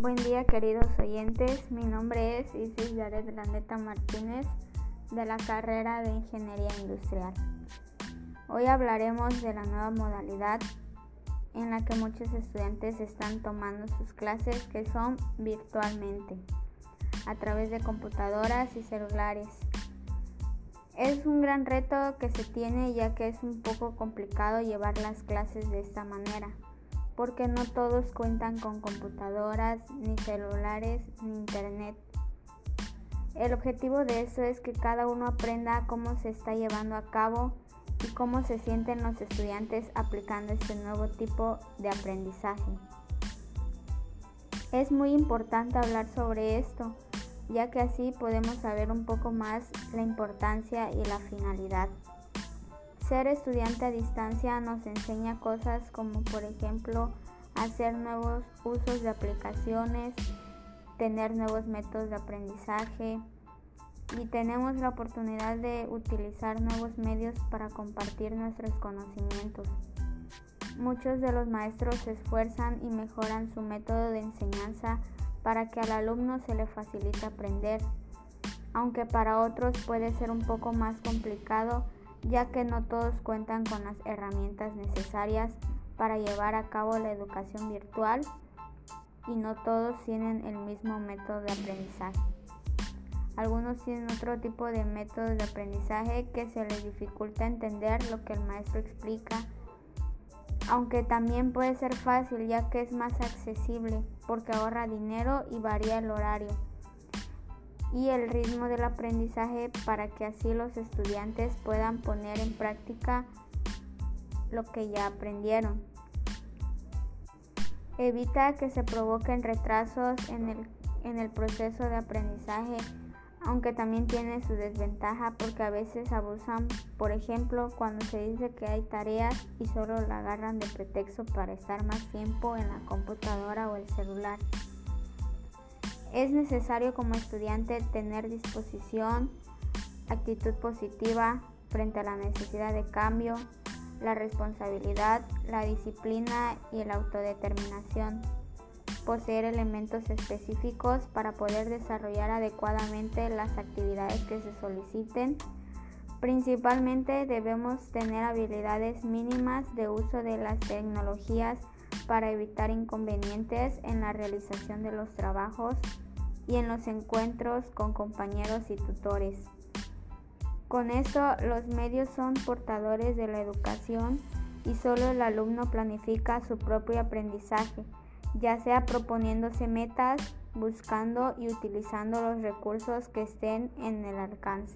Buen día queridos oyentes, mi nombre es Isis Yaret Landeta Martínez de la carrera de Ingeniería Industrial. Hoy hablaremos de la nueva modalidad en la que muchos estudiantes están tomando sus clases que son virtualmente a través de computadoras y celulares. Es un gran reto que se tiene ya que es un poco complicado llevar las clases de esta manera porque no todos cuentan con computadoras, ni celulares, ni internet. El objetivo de eso es que cada uno aprenda cómo se está llevando a cabo y cómo se sienten los estudiantes aplicando este nuevo tipo de aprendizaje. Es muy importante hablar sobre esto, ya que así podemos saber un poco más la importancia y la finalidad. Ser estudiante a distancia nos enseña cosas como por ejemplo hacer nuevos usos de aplicaciones, tener nuevos métodos de aprendizaje y tenemos la oportunidad de utilizar nuevos medios para compartir nuestros conocimientos. Muchos de los maestros se esfuerzan y mejoran su método de enseñanza para que al alumno se le facilite aprender, aunque para otros puede ser un poco más complicado ya que no todos cuentan con las herramientas necesarias para llevar a cabo la educación virtual y no todos tienen el mismo método de aprendizaje. Algunos tienen otro tipo de métodos de aprendizaje que se les dificulta entender lo que el maestro explica, aunque también puede ser fácil ya que es más accesible porque ahorra dinero y varía el horario y el ritmo del aprendizaje para que así los estudiantes puedan poner en práctica lo que ya aprendieron. Evita que se provoquen retrasos en el, en el proceso de aprendizaje, aunque también tiene su desventaja porque a veces abusan, por ejemplo, cuando se dice que hay tareas y solo la agarran de pretexto para estar más tiempo en la computadora o el celular. Es necesario como estudiante tener disposición, actitud positiva frente a la necesidad de cambio, la responsabilidad, la disciplina y la autodeterminación. Poseer elementos específicos para poder desarrollar adecuadamente las actividades que se soliciten. Principalmente debemos tener habilidades mínimas de uso de las tecnologías para evitar inconvenientes en la realización de los trabajos y en los encuentros con compañeros y tutores. Con esto, los medios son portadores de la educación y solo el alumno planifica su propio aprendizaje, ya sea proponiéndose metas, buscando y utilizando los recursos que estén en el alcance.